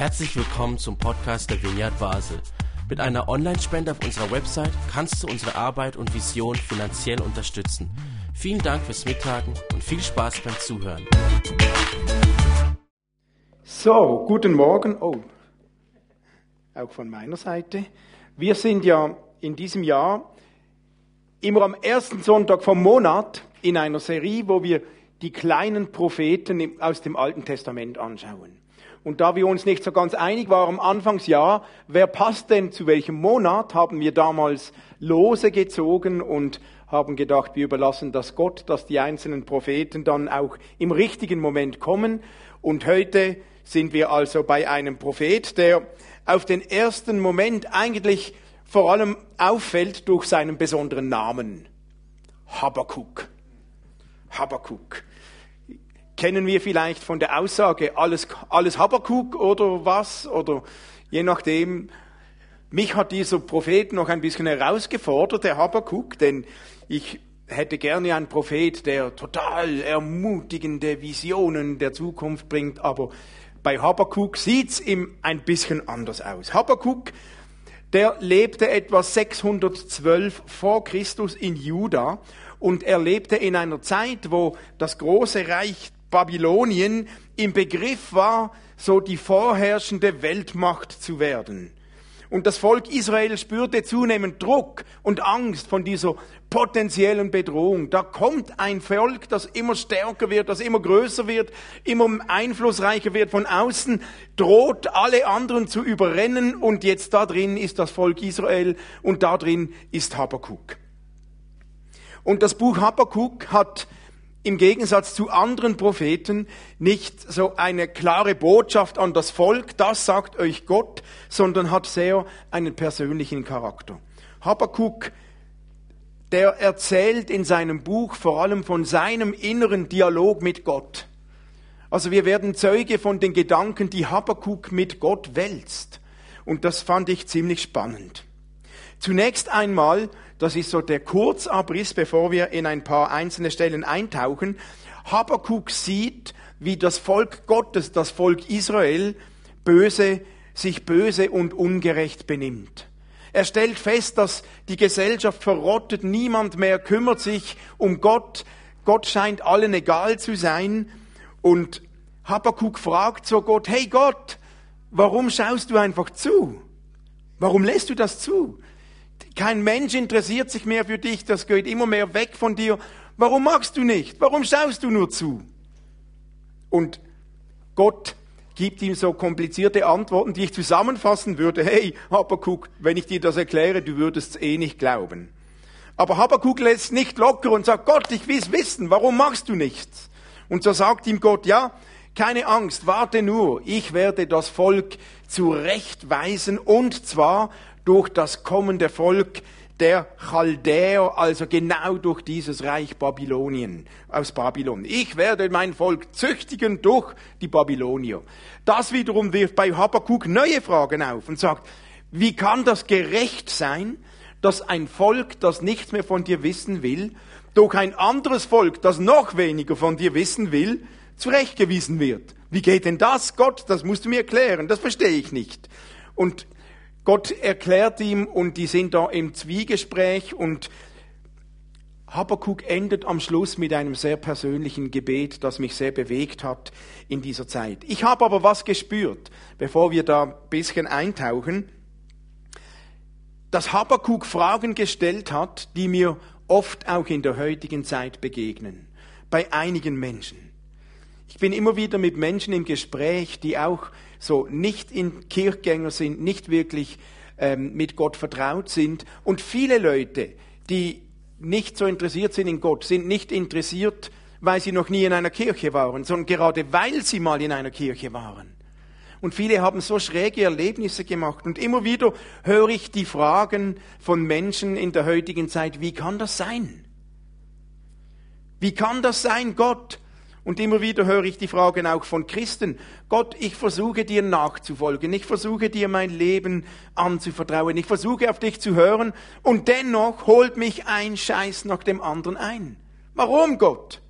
Herzlich willkommen zum Podcast der Vineyard Basel. Mit einer Online-Spende auf unserer Website kannst du unsere Arbeit und Vision finanziell unterstützen. Vielen Dank fürs Mittagen und viel Spaß beim Zuhören. So, guten Morgen. Oh, auch von meiner Seite. Wir sind ja in diesem Jahr immer am ersten Sonntag vom Monat in einer Serie, wo wir die kleinen Propheten aus dem Alten Testament anschauen. Und da wir uns nicht so ganz einig waren Anfangsjahr, wer passt denn zu welchem Monat, haben wir damals Lose gezogen und haben gedacht, wir überlassen das Gott, dass die einzelnen Propheten dann auch im richtigen Moment kommen. Und heute sind wir also bei einem Prophet, der auf den ersten Moment eigentlich vor allem auffällt durch seinen besonderen Namen. Habakuk. Habakuk kennen wir vielleicht von der Aussage, alles, alles Habakuk oder was, oder je nachdem. Mich hat dieser Prophet noch ein bisschen herausgefordert, der Habakuk, denn ich hätte gerne einen Prophet, der total ermutigende Visionen der Zukunft bringt, aber bei Habakuk sieht's ihm ein bisschen anders aus. Habakuk, der lebte etwa 612 vor Christus in Juda und er lebte in einer Zeit, wo das große Reich Babylonien im Begriff war, so die vorherrschende Weltmacht zu werden. Und das Volk Israel spürte zunehmend Druck und Angst von dieser potenziellen Bedrohung. Da kommt ein Volk, das immer stärker wird, das immer größer wird, immer einflussreicher wird von außen, droht alle anderen zu überrennen und jetzt da drin ist das Volk Israel und da drin ist Habakkuk. Und das Buch Habakkuk hat im Gegensatz zu anderen Propheten nicht so eine klare Botschaft an das Volk, das sagt euch Gott, sondern hat sehr einen persönlichen Charakter. Habakkuk, der erzählt in seinem Buch vor allem von seinem inneren Dialog mit Gott. Also wir werden Zeuge von den Gedanken, die Habakkuk mit Gott wälzt. Und das fand ich ziemlich spannend. Zunächst einmal das ist so der Kurzabriss, bevor wir in ein paar einzelne Stellen eintauchen. Habakuk sieht, wie das Volk Gottes, das Volk Israel, böse, sich böse und ungerecht benimmt. Er stellt fest, dass die Gesellschaft verrottet, niemand mehr kümmert sich um Gott, Gott scheint allen egal zu sein und Habakuk fragt so Gott, hey Gott, warum schaust du einfach zu? Warum lässt du das zu? Kein Mensch interessiert sich mehr für dich, das geht immer mehr weg von dir. Warum magst du nicht? Warum schaust du nur zu? Und Gott gibt ihm so komplizierte Antworten, die ich zusammenfassen würde. Hey, Habakkuk, wenn ich dir das erkläre, du würdest es eh nicht glauben. Aber Habakkuk lässt nicht locker und sagt, Gott, ich will wissen, warum machst du nichts? Und so sagt ihm Gott, ja, keine Angst, warte nur, ich werde das Volk zurechtweisen und zwar durch das kommende Volk der Chaldäer, also genau durch dieses Reich Babylonien, aus Babylon. Ich werde mein Volk züchtigen durch die Babylonier. Das wiederum wirft bei Habakkuk neue Fragen auf und sagt, wie kann das gerecht sein, dass ein Volk, das nichts mehr von dir wissen will, durch ein anderes Volk, das noch weniger von dir wissen will, zurechtgewiesen wird? Wie geht denn das, Gott? Das musst du mir erklären. Das verstehe ich nicht. Und Gott erklärt ihm und die sind da im Zwiegespräch und Habakkuk endet am Schluss mit einem sehr persönlichen Gebet, das mich sehr bewegt hat in dieser Zeit. Ich habe aber was gespürt, bevor wir da ein bisschen eintauchen, dass Habakkuk Fragen gestellt hat, die mir oft auch in der heutigen Zeit begegnen, bei einigen Menschen. Ich bin immer wieder mit Menschen im Gespräch, die auch so nicht in Kirchgänger sind, nicht wirklich ähm, mit Gott vertraut sind. Und viele Leute, die nicht so interessiert sind in Gott, sind nicht interessiert, weil sie noch nie in einer Kirche waren, sondern gerade weil sie mal in einer Kirche waren. Und viele haben so schräge Erlebnisse gemacht. Und immer wieder höre ich die Fragen von Menschen in der heutigen Zeit, wie kann das sein? Wie kann das sein, Gott? Und immer wieder höre ich die Fragen auch von Christen. Gott, ich versuche dir nachzufolgen. Ich versuche dir mein Leben anzuvertrauen. Ich versuche auf dich zu hören. Und dennoch holt mich ein Scheiß nach dem anderen ein. Warum, Gott?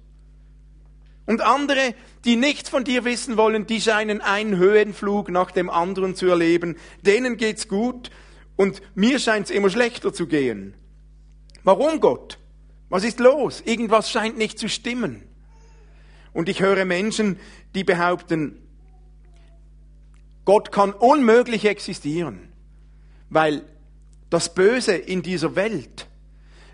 Und andere, die nichts von dir wissen wollen, die scheinen einen Höhenflug nach dem anderen zu erleben. Denen geht's gut und mir scheint's immer schlechter zu gehen. Warum Gott? Was ist los? Irgendwas scheint nicht zu stimmen. Und ich höre Menschen, die behaupten, Gott kann unmöglich existieren, weil das Böse in dieser Welt,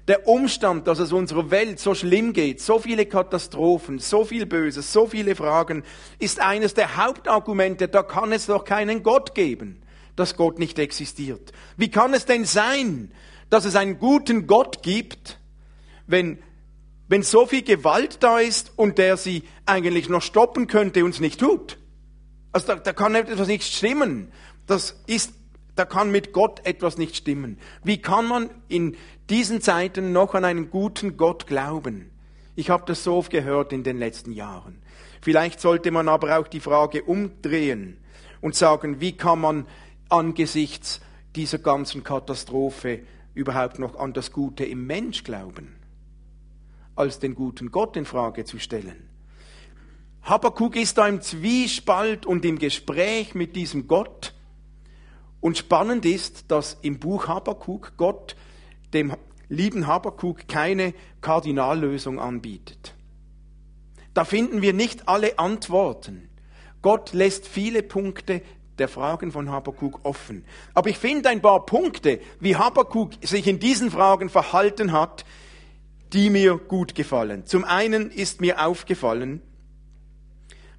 der Umstand, dass es unserer Welt so schlimm geht, so viele Katastrophen, so viel Böses, so viele Fragen, ist eines der Hauptargumente, da kann es doch keinen Gott geben, dass Gott nicht existiert. Wie kann es denn sein, dass es einen guten Gott gibt, wenn, wenn so viel Gewalt da ist und der sie eigentlich noch stoppen könnte und es nicht tut? Also da, da kann etwas nicht stimmen. Das ist, da kann mit Gott etwas nicht stimmen. Wie kann man in diesen Zeiten noch an einen guten Gott glauben? Ich habe das so oft gehört in den letzten Jahren. Vielleicht sollte man aber auch die Frage umdrehen und sagen, wie kann man angesichts dieser ganzen Katastrophe überhaupt noch an das Gute im Mensch glauben, als den guten Gott in Frage zu stellen? Habakkuk ist da im Zwiespalt und im Gespräch mit diesem Gott. Und spannend ist, dass im Buch Habakkuk Gott dem lieben Habakkuk keine Kardinallösung anbietet. Da finden wir nicht alle Antworten. Gott lässt viele Punkte der Fragen von Habakkuk offen. Aber ich finde ein paar Punkte, wie Habakkuk sich in diesen Fragen verhalten hat, die mir gut gefallen. Zum einen ist mir aufgefallen,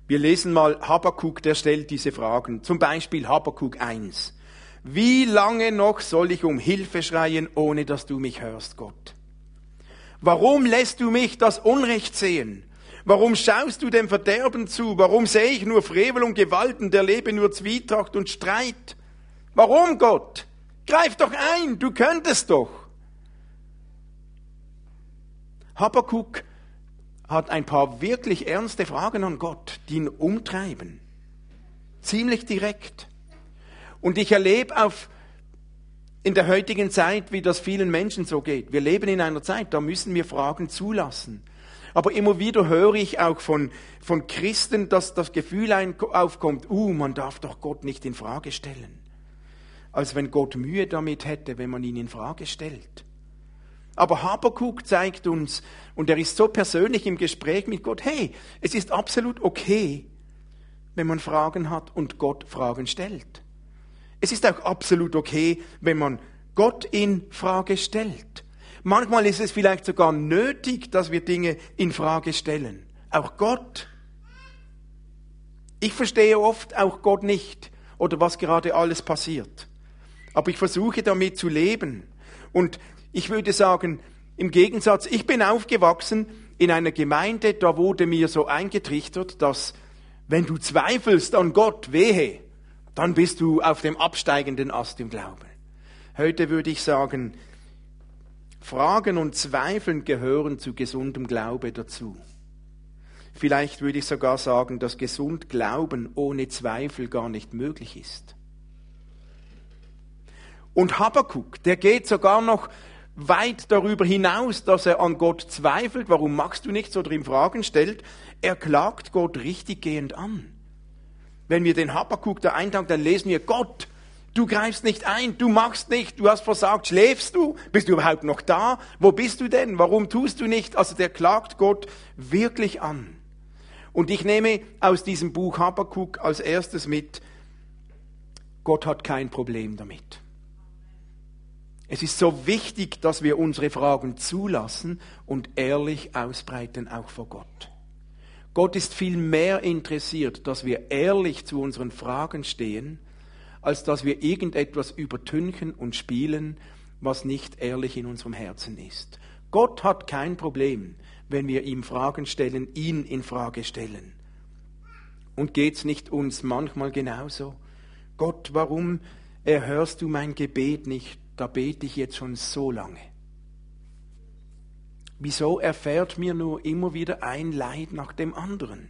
wir lesen mal Habakuk, der stellt diese Fragen. Zum Beispiel Habakuk 1. Wie lange noch soll ich um Hilfe schreien, ohne dass du mich hörst, Gott? Warum lässt du mich das Unrecht sehen? Warum schaust du dem Verderben zu? Warum sehe ich nur Frevel und Gewalten, der lebe nur Zwietracht und Streit? Warum, Gott? Greif doch ein, du könntest doch. Habakuk hat ein paar wirklich ernste Fragen an Gott, die ihn umtreiben. Ziemlich direkt. Und ich erlebe auf, in der heutigen Zeit, wie das vielen Menschen so geht. Wir leben in einer Zeit, da müssen wir Fragen zulassen. Aber immer wieder höre ich auch von, von Christen, dass das Gefühl aufkommt, uh, man darf doch Gott nicht in Frage stellen. Als wenn Gott Mühe damit hätte, wenn man ihn in Frage stellt. Aber Habakuk zeigt uns, und er ist so persönlich im Gespräch mit Gott, hey, es ist absolut okay, wenn man Fragen hat und Gott Fragen stellt. Es ist auch absolut okay, wenn man Gott in Frage stellt. Manchmal ist es vielleicht sogar nötig, dass wir Dinge in Frage stellen. Auch Gott. Ich verstehe oft auch Gott nicht oder was gerade alles passiert. Aber ich versuche damit zu leben. Und ich würde sagen, im Gegensatz, ich bin aufgewachsen in einer Gemeinde, da wurde mir so eingetrichtert, dass wenn du zweifelst an Gott, wehe, dann bist du auf dem absteigenden Ast im Glauben. Heute würde ich sagen, Fragen und Zweifeln gehören zu gesundem Glaube dazu. Vielleicht würde ich sogar sagen, dass gesund Glauben ohne Zweifel gar nicht möglich ist. Und Habakuk, der geht sogar noch weit darüber hinaus, dass er an Gott zweifelt, warum machst du nichts oder ihm Fragen stellt, er klagt Gott richtiggehend an. Wenn wir den Habakkuk da eintragen, dann lesen wir, Gott, du greifst nicht ein, du machst nicht, du hast versagt, schläfst du, bist du überhaupt noch da, wo bist du denn, warum tust du nicht? Also der klagt Gott wirklich an. Und ich nehme aus diesem Buch Habakkuk als erstes mit, Gott hat kein Problem damit. Es ist so wichtig, dass wir unsere Fragen zulassen und ehrlich ausbreiten, auch vor Gott. Gott ist viel mehr interessiert, dass wir ehrlich zu unseren Fragen stehen, als dass wir irgendetwas übertünchen und spielen, was nicht ehrlich in unserem Herzen ist. Gott hat kein Problem, wenn wir ihm Fragen stellen, ihn in Frage stellen. Und geht's nicht uns manchmal genauso? Gott, warum erhörst du mein Gebet nicht? Da bete ich jetzt schon so lange. Wieso erfährt mir nur immer wieder ein Leid nach dem anderen?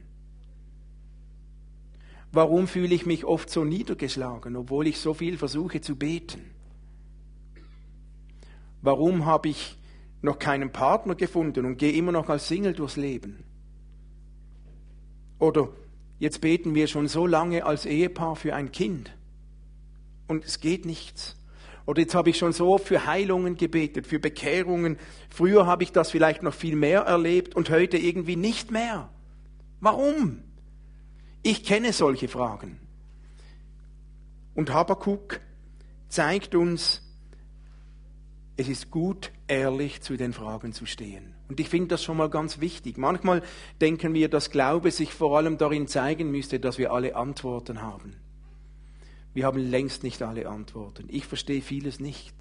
Warum fühle ich mich oft so niedergeschlagen, obwohl ich so viel versuche zu beten? Warum habe ich noch keinen Partner gefunden und gehe immer noch als Single durchs Leben? Oder jetzt beten wir schon so lange als Ehepaar für ein Kind und es geht nichts. Oder jetzt habe ich schon so für Heilungen gebetet, für Bekehrungen. Früher habe ich das vielleicht noch viel mehr erlebt und heute irgendwie nicht mehr. Warum? Ich kenne solche Fragen. Und Habakuk zeigt uns, es ist gut, ehrlich zu den Fragen zu stehen. Und ich finde das schon mal ganz wichtig. Manchmal denken wir, dass Glaube sich vor allem darin zeigen müsste, dass wir alle Antworten haben. Wir haben längst nicht alle Antworten. Ich verstehe vieles nicht.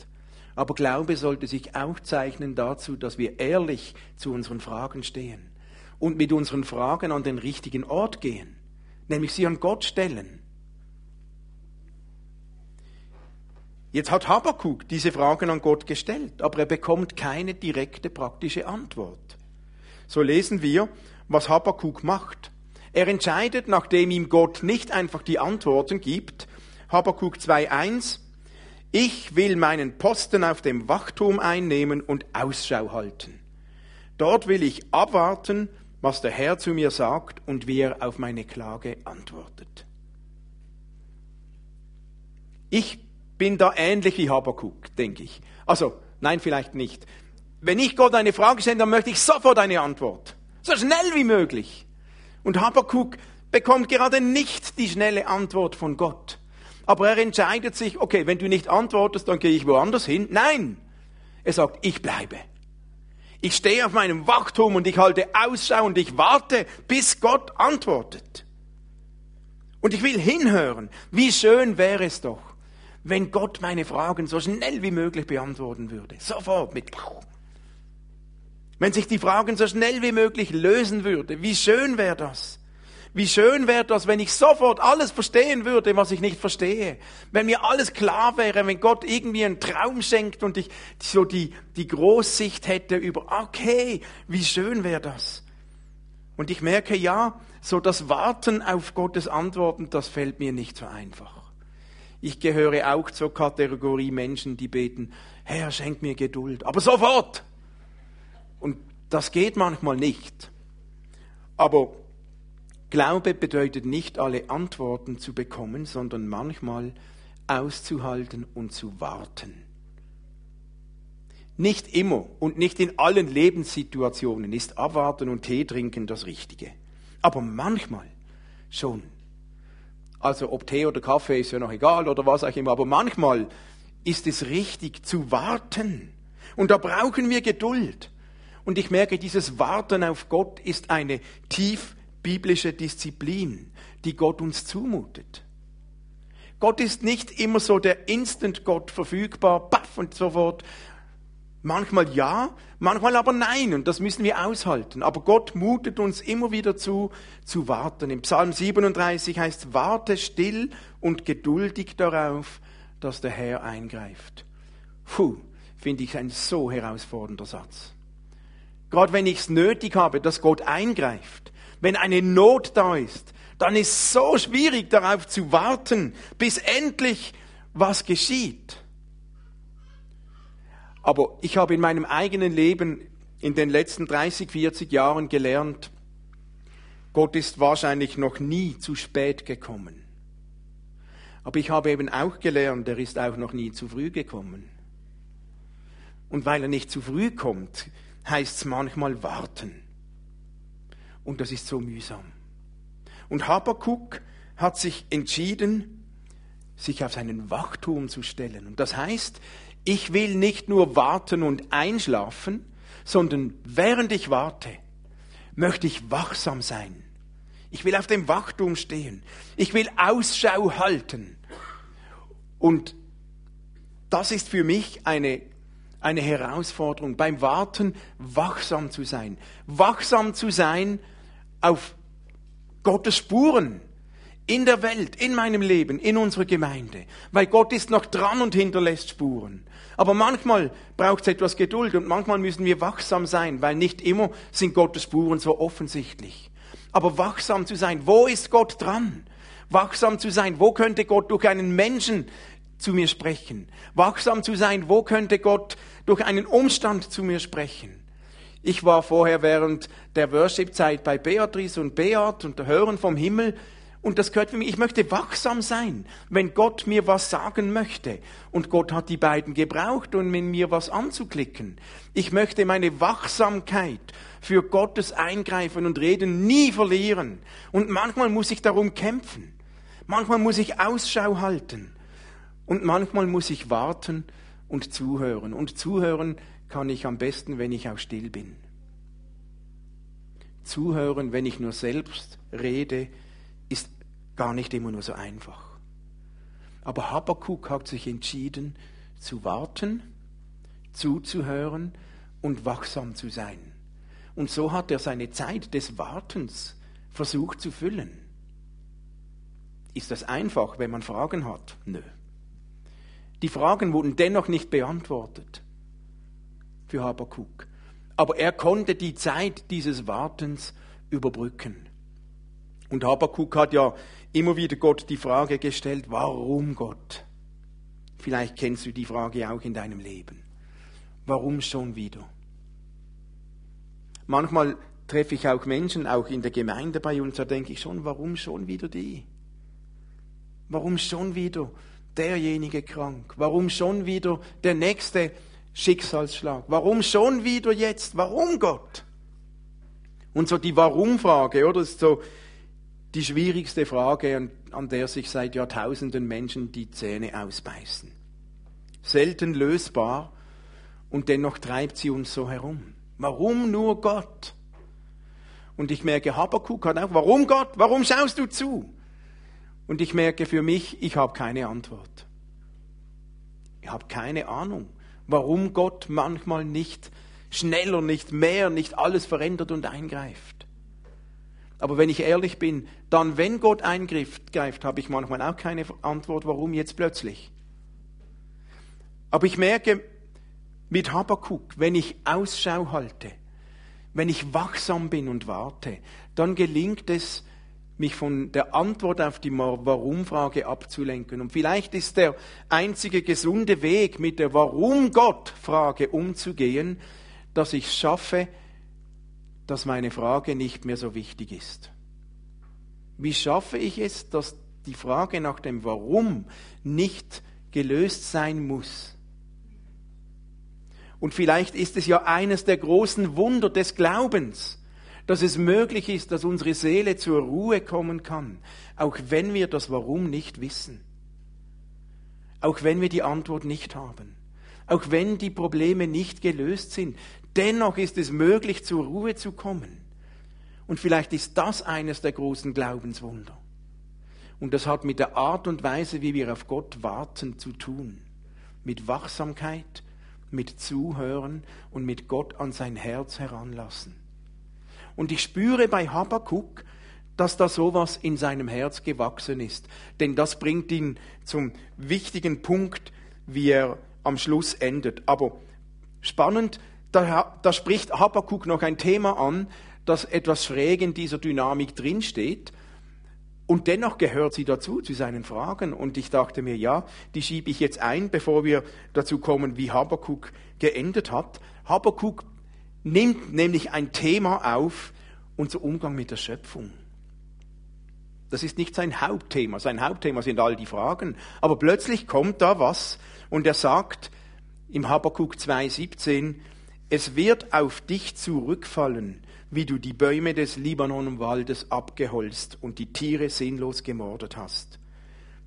Aber Glaube sollte sich auch zeichnen dazu, dass wir ehrlich zu unseren Fragen stehen und mit unseren Fragen an den richtigen Ort gehen, nämlich sie an Gott stellen. Jetzt hat Habakkuk diese Fragen an Gott gestellt, aber er bekommt keine direkte praktische Antwort. So lesen wir, was Habakkuk macht. Er entscheidet, nachdem ihm Gott nicht einfach die Antworten gibt, Habakkuk 2.1, ich will meinen Posten auf dem Wachturm einnehmen und Ausschau halten. Dort will ich abwarten, was der Herr zu mir sagt und wie er auf meine Klage antwortet. Ich bin da ähnlich wie Habakuk, denke ich. Also, nein, vielleicht nicht. Wenn ich Gott eine Frage stelle, dann möchte ich sofort eine Antwort. So schnell wie möglich. Und Habakuk bekommt gerade nicht die schnelle Antwort von Gott. Aber er entscheidet sich, okay, wenn du nicht antwortest, dann gehe ich woanders hin. Nein. Er sagt, ich bleibe. Ich stehe auf meinem Wachturm und ich halte Ausschau und ich warte, bis Gott antwortet. Und ich will hinhören. Wie schön wäre es doch, wenn Gott meine Fragen so schnell wie möglich beantworten würde. Sofort mit. Wenn sich die Fragen so schnell wie möglich lösen würde. Wie schön wäre das? Wie schön wäre das, wenn ich sofort alles verstehen würde, was ich nicht verstehe. Wenn mir alles klar wäre, wenn Gott irgendwie einen Traum schenkt und ich so die, die Großsicht hätte über, okay, wie schön wäre das. Und ich merke, ja, so das Warten auf Gottes Antworten, das fällt mir nicht so einfach. Ich gehöre auch zur Kategorie Menschen, die beten, Herr, schenk mir Geduld, aber sofort. Und das geht manchmal nicht. Aber Glaube bedeutet nicht alle Antworten zu bekommen, sondern manchmal auszuhalten und zu warten. Nicht immer und nicht in allen Lebenssituationen ist Abwarten und Tee trinken das Richtige. Aber manchmal schon. Also ob Tee oder Kaffee ist ja noch egal oder was auch immer, aber manchmal ist es richtig zu warten. Und da brauchen wir Geduld. Und ich merke, dieses Warten auf Gott ist eine tief biblische Disziplin, die Gott uns zumutet. Gott ist nicht immer so der Instant-Gott verfügbar, baff und sofort. Manchmal ja, manchmal aber nein, und das müssen wir aushalten. Aber Gott mutet uns immer wieder zu, zu warten. Im Psalm 37 heißt, warte still und geduldig darauf, dass der Herr eingreift. Puh, finde ich ein so herausfordernder Satz. Gerade wenn ich es nötig habe, dass Gott eingreift, wenn eine Not da ist, dann ist es so schwierig darauf zu warten, bis endlich was geschieht. Aber ich habe in meinem eigenen Leben in den letzten 30, 40 Jahren gelernt, Gott ist wahrscheinlich noch nie zu spät gekommen. Aber ich habe eben auch gelernt, er ist auch noch nie zu früh gekommen. Und weil er nicht zu früh kommt, heißt es manchmal warten. Und das ist so mühsam. Und Habakuk hat sich entschieden, sich auf seinen Wachturm zu stellen. Und das heißt, ich will nicht nur warten und einschlafen, sondern während ich warte, möchte ich wachsam sein. Ich will auf dem Wachturm stehen. Ich will Ausschau halten. Und das ist für mich eine, eine Herausforderung, beim Warten wachsam zu sein. Wachsam zu sein auf Gottes Spuren in der Welt, in meinem Leben, in unserer Gemeinde. Weil Gott ist noch dran und hinterlässt Spuren. Aber manchmal braucht es etwas Geduld und manchmal müssen wir wachsam sein, weil nicht immer sind Gottes Spuren so offensichtlich. Aber wachsam zu sein, wo ist Gott dran? Wachsam zu sein, wo könnte Gott durch einen Menschen zu mir sprechen? Wachsam zu sein, wo könnte Gott durch einen Umstand zu mir sprechen? Ich war vorher während der Worship-Zeit bei Beatrice und Beat und Hören vom Himmel und das gehört für mich. Ich möchte wachsam sein, wenn Gott mir was sagen möchte. Und Gott hat die beiden gebraucht, um in mir was anzuklicken. Ich möchte meine Wachsamkeit für Gottes Eingreifen und Reden nie verlieren. Und manchmal muss ich darum kämpfen. Manchmal muss ich Ausschau halten. Und manchmal muss ich warten und zuhören. Und zuhören kann ich am besten, wenn ich auch still bin. Zuhören, wenn ich nur selbst rede, ist gar nicht immer nur so einfach. Aber Habakkuk hat sich entschieden, zu warten, zuzuhören und wachsam zu sein. Und so hat er seine Zeit des Wartens versucht zu füllen. Ist das einfach, wenn man Fragen hat? Nö. Die Fragen wurden dennoch nicht beantwortet für Habakkuk. Aber er konnte die Zeit dieses Wartens überbrücken. Und Habakkuk hat ja immer wieder Gott die Frage gestellt, warum Gott? Vielleicht kennst du die Frage auch in deinem Leben. Warum schon wieder? Manchmal treffe ich auch Menschen, auch in der Gemeinde bei uns, da denke ich schon, warum schon wieder die? Warum schon wieder derjenige krank? Warum schon wieder der nächste Schicksalsschlag? Warum schon wieder jetzt? Warum Gott? Und so die Warum-Frage, oder? Das ist so die schwierigste Frage, an der sich seit Jahrtausenden Menschen die Zähne ausbeißen. Selten lösbar und dennoch treibt sie uns so herum. Warum nur Gott? Und ich merke, Habakkuk hat auch, warum Gott? Warum schaust du zu? Und ich merke für mich, ich habe keine Antwort. Ich habe keine Ahnung, warum Gott manchmal nicht schneller, nicht mehr, nicht alles verändert und eingreift. Aber wenn ich ehrlich bin, dann, wenn Gott eingreift, greift, habe ich manchmal auch keine Antwort, warum jetzt plötzlich. Aber ich merke mit Habakkuk, wenn ich Ausschau halte, wenn ich wachsam bin und warte, dann gelingt es, mich von der Antwort auf die Warum-Frage abzulenken. Und vielleicht ist der einzige gesunde Weg, mit der Warum-Gott-Frage umzugehen, dass ich schaffe, dass meine Frage nicht mehr so wichtig ist? Wie schaffe ich es, dass die Frage nach dem Warum nicht gelöst sein muss? Und vielleicht ist es ja eines der großen Wunder des Glaubens, dass es möglich ist, dass unsere Seele zur Ruhe kommen kann, auch wenn wir das Warum nicht wissen, auch wenn wir die Antwort nicht haben, auch wenn die Probleme nicht gelöst sind, Dennoch ist es möglich, zur Ruhe zu kommen. Und vielleicht ist das eines der großen Glaubenswunder. Und das hat mit der Art und Weise, wie wir auf Gott warten, zu tun. Mit Wachsamkeit, mit Zuhören und mit Gott an sein Herz heranlassen. Und ich spüre bei Habakkuk, dass da sowas in seinem Herz gewachsen ist. Denn das bringt ihn zum wichtigen Punkt, wie er am Schluss endet. Aber spannend, da, da spricht Habakkuk noch ein Thema an, das etwas schräg in dieser Dynamik drinsteht. Und dennoch gehört sie dazu, zu seinen Fragen. Und ich dachte mir, ja, die schiebe ich jetzt ein, bevor wir dazu kommen, wie Habakkuk geendet hat. Habakkuk nimmt nämlich ein Thema auf, unser Umgang mit der Schöpfung. Das ist nicht sein Hauptthema. Sein Hauptthema sind all die Fragen. Aber plötzlich kommt da was und er sagt im Habakkuk 2,17, es wird auf dich zurückfallen, wie du die Bäume des Libanonwaldes abgeholzt und die Tiere sinnlos gemordet hast.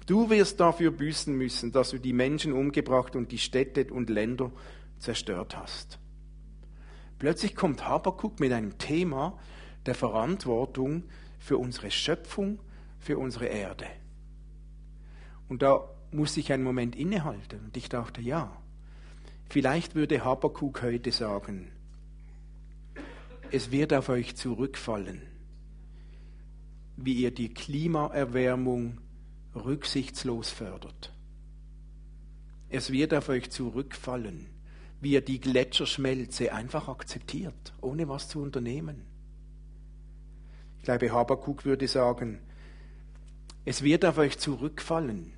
Du wirst dafür büßen müssen, dass du die Menschen umgebracht und die Städte und Länder zerstört hast. Plötzlich kommt Habakuk mit einem Thema der Verantwortung für unsere Schöpfung, für unsere Erde. Und da musste ich einen Moment innehalten und ich dachte, ja, Vielleicht würde Habakuk heute sagen, es wird auf euch zurückfallen, wie ihr die Klimaerwärmung rücksichtslos fördert. Es wird auf euch zurückfallen, wie ihr die Gletscherschmelze einfach akzeptiert, ohne was zu unternehmen. Ich glaube, Habakuk würde sagen, es wird auf euch zurückfallen,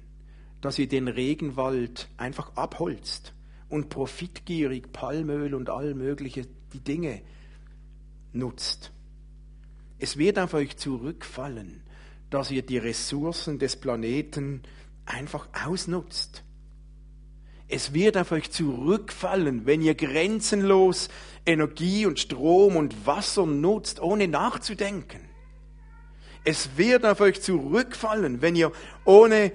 dass ihr den Regenwald einfach abholzt und profitgierig Palmöl und all mögliche die Dinge nutzt. Es wird auf euch zurückfallen, dass ihr die Ressourcen des Planeten einfach ausnutzt. Es wird auf euch zurückfallen, wenn ihr grenzenlos Energie und Strom und Wasser nutzt, ohne nachzudenken. Es wird auf euch zurückfallen, wenn ihr ohne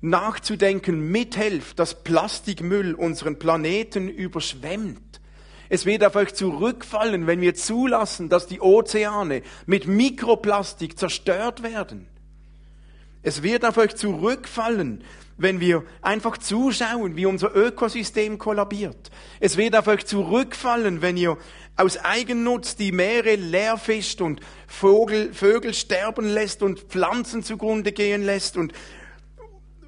nachzudenken mithelft, dass Plastikmüll unseren Planeten überschwemmt. Es wird auf euch zurückfallen, wenn wir zulassen, dass die Ozeane mit Mikroplastik zerstört werden. Es wird auf euch zurückfallen, wenn wir einfach zuschauen, wie unser Ökosystem kollabiert. Es wird auf euch zurückfallen, wenn ihr aus Eigennutz die Meere leer fischt und Vogel, Vögel sterben lässt und Pflanzen zugrunde gehen lässt und,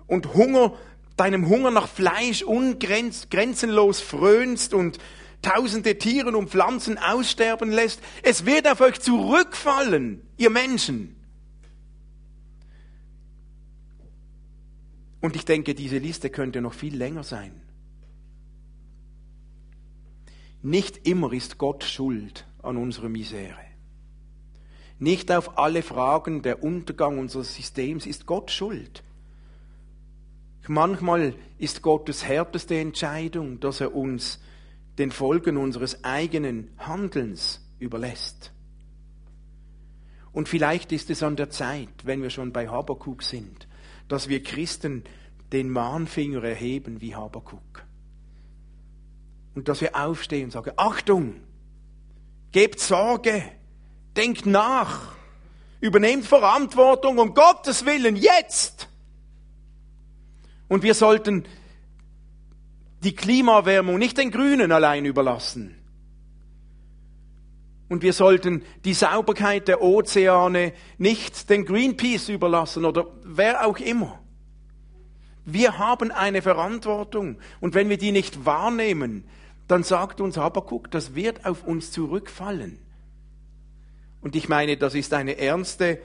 und Hunger, deinem Hunger nach Fleisch ungrenzenlos frönst und tausende Tiere und Pflanzen aussterben lässt. Es wird auf euch zurückfallen, ihr Menschen. Und ich denke, diese Liste könnte noch viel länger sein. Nicht immer ist Gott schuld an unserer Misere. Nicht auf alle Fragen der Untergang unseres Systems ist Gott schuld. Manchmal ist Gottes härteste Entscheidung, dass er uns den Folgen unseres eigenen Handelns überlässt. Und vielleicht ist es an der Zeit, wenn wir schon bei Habakuk sind, dass wir Christen den Mahnfinger erheben wie Habakuk. Und dass wir aufstehen und sagen, Achtung, gebt Sorge, denkt nach, übernehmt Verantwortung um Gottes Willen jetzt. Und wir sollten die Klimaerwärmung nicht den Grünen allein überlassen. Und wir sollten die Sauberkeit der Ozeane nicht den Greenpeace überlassen oder wer auch immer. Wir haben eine Verantwortung. Und wenn wir die nicht wahrnehmen, dann sagt uns Habakuk, das wird auf uns zurückfallen. Und ich meine, das ist eine ernste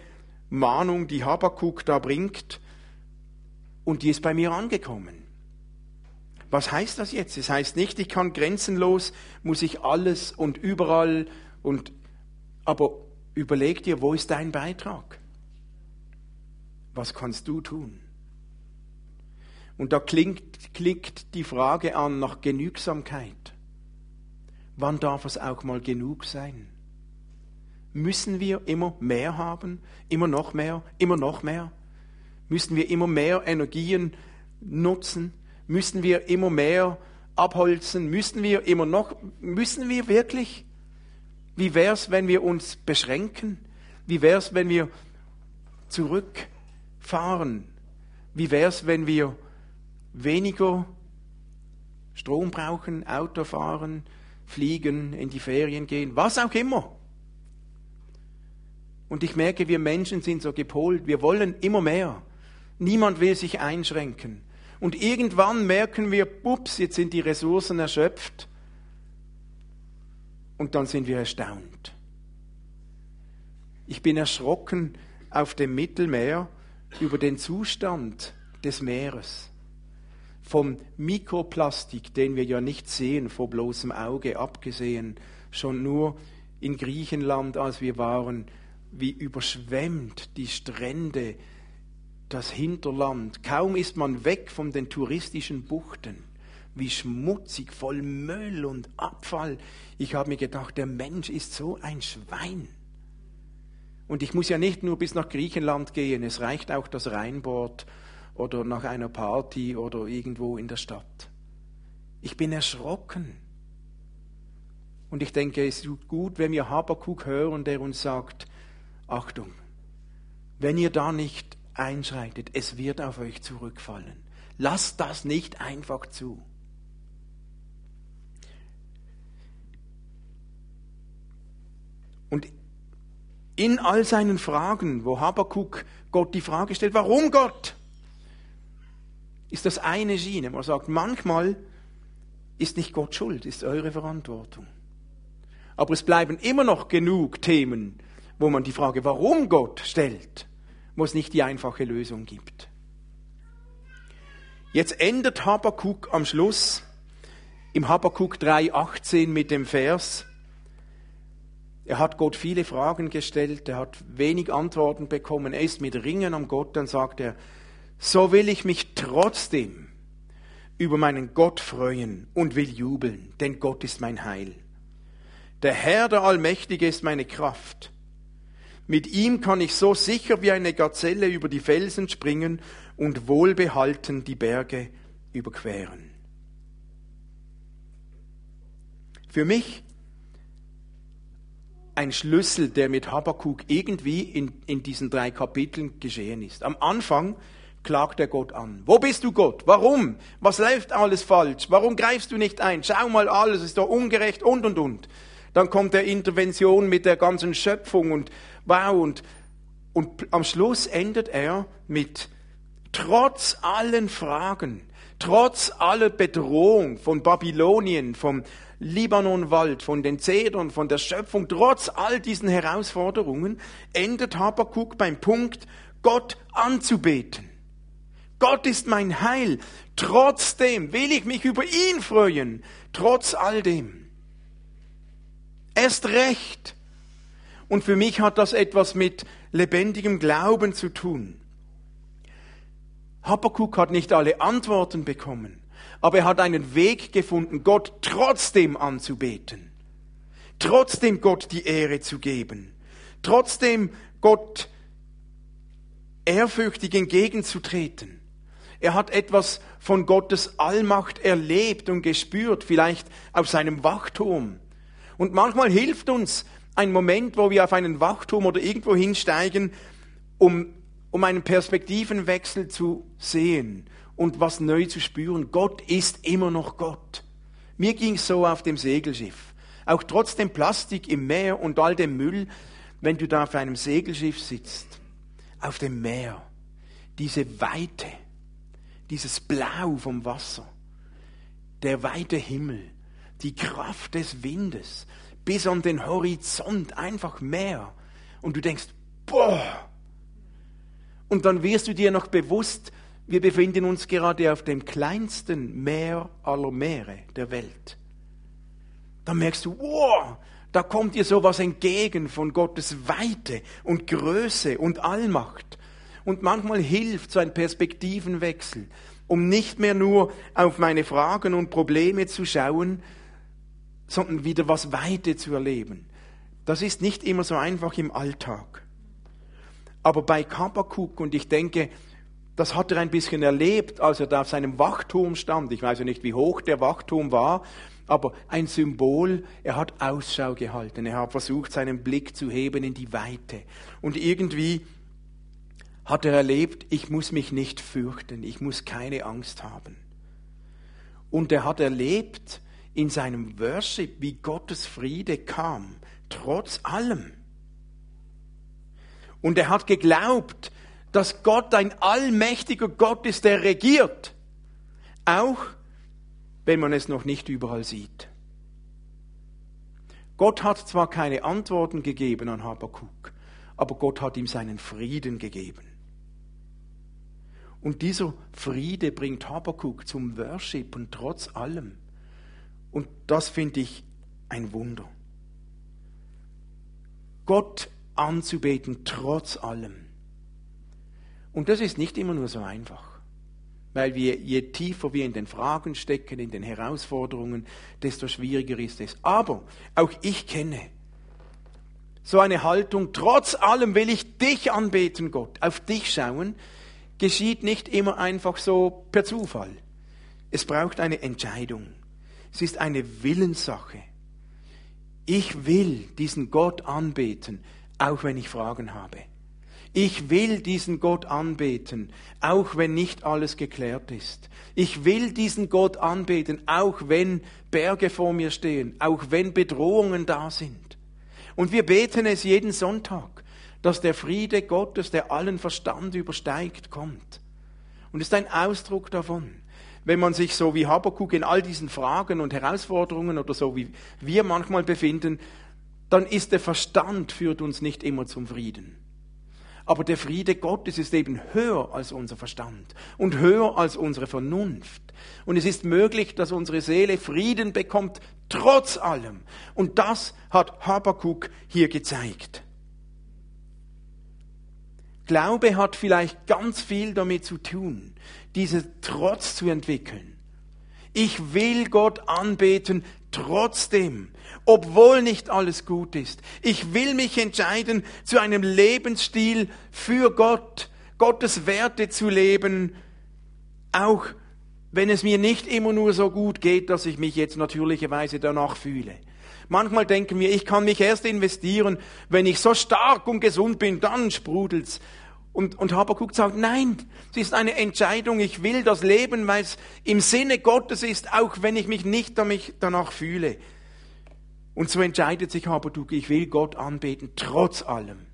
Mahnung, die Habakuk da bringt. Und die ist bei mir angekommen. Was heißt das jetzt? Es heißt nicht, ich kann grenzenlos, muss ich alles und überall und, aber überleg dir, wo ist dein Beitrag? Was kannst du tun? Und da klingt, klickt die Frage an nach Genügsamkeit. Wann darf es auch mal genug sein? Müssen wir immer mehr haben? Immer noch mehr? Immer noch mehr? Müssen wir immer mehr Energien nutzen? Müssen wir immer mehr abholzen? Müssen wir immer noch, müssen wir wirklich? Wie wär's, wenn wir uns beschränken? Wie wär's, wenn wir zurückfahren? Wie wär's, wenn wir weniger Strom brauchen, Auto fahren, fliegen, in die Ferien gehen, was auch immer? Und ich merke, wir Menschen sind so gepolt, wir wollen immer mehr. Niemand will sich einschränken. Und irgendwann merken wir, ups, jetzt sind die Ressourcen erschöpft. Und dann sind wir erstaunt. Ich bin erschrocken auf dem Mittelmeer über den Zustand des Meeres. Vom Mikroplastik, den wir ja nicht sehen vor bloßem Auge, abgesehen, schon nur in Griechenland, als wir waren, wie überschwemmt die Strände das Hinterland. Kaum ist man weg von den touristischen Buchten. Wie schmutzig, voll Müll und Abfall. Ich habe mir gedacht, der Mensch ist so ein Schwein. Und ich muss ja nicht nur bis nach Griechenland gehen, es reicht auch das Rheinbord oder nach einer Party oder irgendwo in der Stadt. Ich bin erschrocken. Und ich denke, es ist gut, wenn wir Habakuk hören, der uns sagt, Achtung, wenn ihr da nicht einschreitet, es wird auf euch zurückfallen. Lasst das nicht einfach zu. Und in all seinen Fragen, wo Habakuk Gott die Frage stellt, warum Gott? Ist das eine Schiene. Man sagt, manchmal ist nicht Gott schuld, ist eure Verantwortung. Aber es bleiben immer noch genug Themen, wo man die Frage, warum Gott stellt wo es nicht die einfache Lösung gibt. Jetzt endet Habakuk am Schluss im Habakuk 3,18 mit dem Vers, Er hat Gott viele Fragen gestellt, er hat wenig Antworten bekommen, er ist mit Ringen am Gott, dann sagt er, so will ich mich trotzdem über meinen Gott freuen und will jubeln, denn Gott ist mein Heil. Der Herr, der Allmächtige, ist meine Kraft. Mit ihm kann ich so sicher wie eine Gazelle über die Felsen springen und wohlbehalten die Berge überqueren. Für mich ein Schlüssel, der mit Habakkuk irgendwie in, in diesen drei Kapiteln geschehen ist. Am Anfang klagt er Gott an. Wo bist du Gott? Warum? Was läuft alles falsch? Warum greifst du nicht ein? Schau mal alles, ist doch ungerecht und und und. Dann kommt der Intervention mit der ganzen Schöpfung und wow und, und am Schluss endet er mit trotz allen Fragen, trotz aller Bedrohung von Babylonien, vom Libanonwald, von den Zedern, von der Schöpfung, trotz all diesen Herausforderungen, endet Habakkuk beim Punkt, Gott anzubeten. Gott ist mein Heil. Trotzdem will ich mich über ihn freuen. Trotz all dem. Erst recht. Und für mich hat das etwas mit lebendigem Glauben zu tun. Habakkuk hat nicht alle Antworten bekommen aber er hat einen Weg gefunden, Gott trotzdem anzubeten, trotzdem Gott die Ehre zu geben, trotzdem Gott ehrfürchtig entgegenzutreten. Er hat etwas von Gottes Allmacht erlebt und gespürt, vielleicht auf seinem Wachturm. Und manchmal hilft uns ein Moment, wo wir auf einen Wachturm oder irgendwo hinsteigen, um, um einen Perspektivenwechsel zu sehen und was neu zu spüren. Gott ist immer noch Gott. Mir ging es so auf dem Segelschiff. Auch trotz dem Plastik im Meer und all dem Müll, wenn du da auf einem Segelschiff sitzt, auf dem Meer, diese Weite, dieses Blau vom Wasser, der weite Himmel, die Kraft des Windes, bis an den Horizont, einfach Meer. Und du denkst, boah! Und dann wirst du dir noch bewusst, wir befinden uns gerade auf dem kleinsten Meer aller Meere der Welt. Da merkst du, wow, da kommt dir sowas entgegen von Gottes Weite und Größe und Allmacht. Und manchmal hilft so ein Perspektivenwechsel, um nicht mehr nur auf meine Fragen und Probleme zu schauen, sondern wieder was Weite zu erleben. Das ist nicht immer so einfach im Alltag. Aber bei Kabakuk, und ich denke, das hat er ein bisschen erlebt, als er da auf seinem Wachturm stand. Ich weiß ja nicht, wie hoch der Wachturm war, aber ein Symbol, er hat Ausschau gehalten. Er hat versucht, seinen Blick zu heben in die Weite. Und irgendwie hat er erlebt, ich muss mich nicht fürchten, ich muss keine Angst haben. Und er hat erlebt in seinem Worship, wie Gottes Friede kam, trotz allem. Und er hat geglaubt, dass Gott ein allmächtiger Gott ist, der regiert. Auch wenn man es noch nicht überall sieht. Gott hat zwar keine Antworten gegeben an Habakkuk, aber Gott hat ihm seinen Frieden gegeben. Und dieser Friede bringt Habakkuk zum Worship und trotz allem. Und das finde ich ein Wunder. Gott anzubeten trotz allem. Und das ist nicht immer nur so einfach. Weil wir, je tiefer wir in den Fragen stecken, in den Herausforderungen, desto schwieriger ist es. Aber auch ich kenne so eine Haltung, trotz allem will ich dich anbeten, Gott, auf dich schauen, geschieht nicht immer einfach so per Zufall. Es braucht eine Entscheidung. Es ist eine Willenssache. Ich will diesen Gott anbeten, auch wenn ich Fragen habe. Ich will diesen Gott anbeten, auch wenn nicht alles geklärt ist. Ich will diesen Gott anbeten, auch wenn Berge vor mir stehen, auch wenn Bedrohungen da sind. Und wir beten es jeden Sonntag, dass der Friede Gottes, der allen Verstand übersteigt, kommt. Und ist ein Ausdruck davon. Wenn man sich so wie Habakkuk in all diesen Fragen und Herausforderungen oder so wie wir manchmal befinden, dann ist der Verstand führt uns nicht immer zum Frieden. Aber der Friede Gottes ist eben höher als unser Verstand und höher als unsere Vernunft. Und es ist möglich, dass unsere Seele Frieden bekommt, trotz allem. Und das hat Habakuk hier gezeigt. Glaube hat vielleicht ganz viel damit zu tun, diese Trotz zu entwickeln. Ich will Gott anbeten trotzdem, obwohl nicht alles gut ist. Ich will mich entscheiden, zu einem Lebensstil für Gott, Gottes Werte zu leben, auch wenn es mir nicht immer nur so gut geht, dass ich mich jetzt natürlicherweise danach fühle. Manchmal denken wir, ich kann mich erst investieren, wenn ich so stark und gesund bin, dann sprudelt's. Und, und Habakuk sagt, nein, es ist eine Entscheidung, ich will das Leben, weil es im Sinne Gottes ist, auch wenn ich mich nicht danach fühle. Und so entscheidet sich Habakuk, ich will Gott anbeten, trotz allem.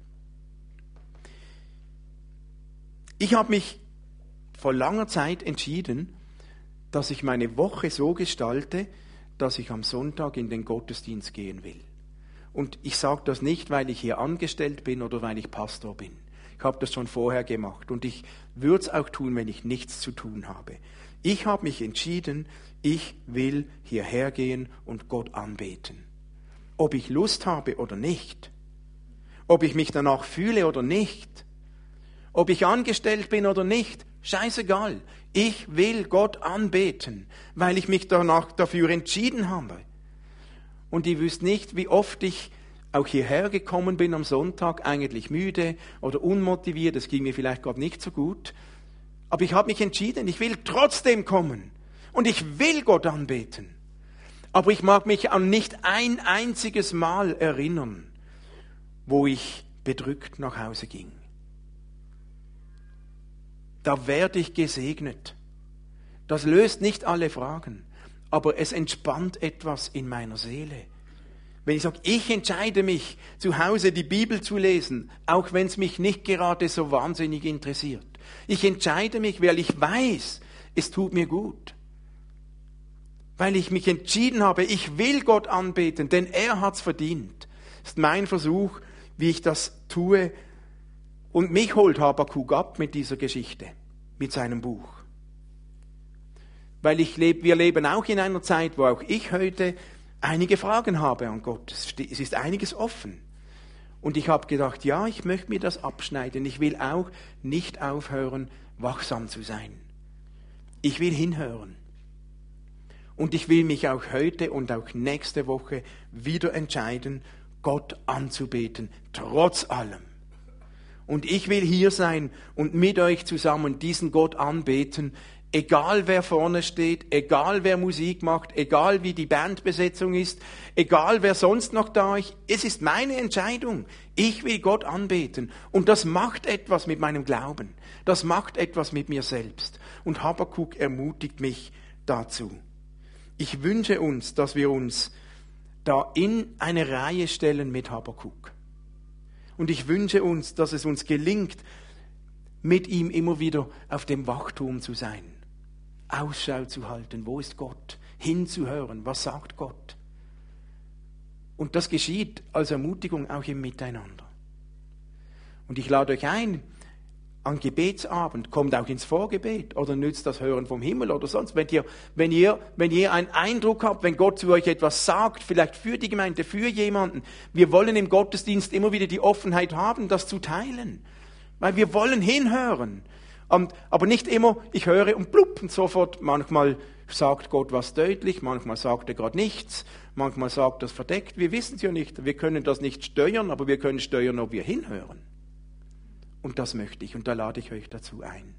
Ich habe mich vor langer Zeit entschieden, dass ich meine Woche so gestalte, dass ich am Sonntag in den Gottesdienst gehen will. Und ich sage das nicht, weil ich hier angestellt bin oder weil ich Pastor bin. Ich habe das schon vorher gemacht und ich würde es auch tun, wenn ich nichts zu tun habe. Ich habe mich entschieden, ich will hierher gehen und Gott anbeten. Ob ich Lust habe oder nicht, ob ich mich danach fühle oder nicht, ob ich angestellt bin oder nicht, scheißegal. Ich will Gott anbeten, weil ich mich danach dafür entschieden habe. Und ihr wisst nicht, wie oft ich auch hierher gekommen bin am Sonntag, eigentlich müde oder unmotiviert, es ging mir vielleicht gerade nicht so gut, aber ich habe mich entschieden, ich will trotzdem kommen und ich will Gott anbeten. Aber ich mag mich an nicht ein einziges Mal erinnern, wo ich bedrückt nach Hause ging. Da werde ich gesegnet. Das löst nicht alle Fragen, aber es entspannt etwas in meiner Seele. Wenn ich sage, ich entscheide mich, zu Hause die Bibel zu lesen, auch wenn es mich nicht gerade so wahnsinnig interessiert. Ich entscheide mich, weil ich weiß, es tut mir gut. Weil ich mich entschieden habe, ich will Gott anbeten, denn er hat's verdient. Das ist mein Versuch, wie ich das tue. Und mich holt Habakuk ab mit dieser Geschichte, mit seinem Buch. Weil ich lebe, wir leben auch in einer Zeit, wo auch ich heute einige Fragen habe an Gott. Es ist einiges offen. Und ich habe gedacht, ja, ich möchte mir das abschneiden. Ich will auch nicht aufhören, wachsam zu sein. Ich will hinhören. Und ich will mich auch heute und auch nächste Woche wieder entscheiden, Gott anzubeten, trotz allem. Und ich will hier sein und mit euch zusammen diesen Gott anbeten, Egal wer vorne steht, egal wer Musik macht, egal wie die Bandbesetzung ist, egal wer sonst noch da ist, es ist meine Entscheidung. Ich will Gott anbeten. Und das macht etwas mit meinem Glauben. Das macht etwas mit mir selbst. Und Habakkuk ermutigt mich dazu. Ich wünsche uns, dass wir uns da in eine Reihe stellen mit Habakkuk. Und ich wünsche uns, dass es uns gelingt, mit ihm immer wieder auf dem Wachturm zu sein Ausschau zu halten, wo ist Gott, hinzuhören, was sagt Gott. Und das geschieht als Ermutigung auch im Miteinander. Und ich lade euch ein, an Gebetsabend, kommt auch ins Vorgebet oder nützt das Hören vom Himmel oder sonst. Wenn ihr, wenn ihr, wenn ihr einen Eindruck habt, wenn Gott zu euch etwas sagt, vielleicht für die Gemeinde, für jemanden, wir wollen im Gottesdienst immer wieder die Offenheit haben, das zu teilen. Weil wir wollen hinhören. Und, aber nicht immer, ich höre und blub und sofort, manchmal sagt Gott was deutlich, manchmal sagt er gerade nichts, manchmal sagt das verdeckt. Wir wissen es ja nicht. Wir können das nicht steuern, aber wir können steuern, ob wir hinhören. Und das möchte ich und da lade ich euch dazu ein.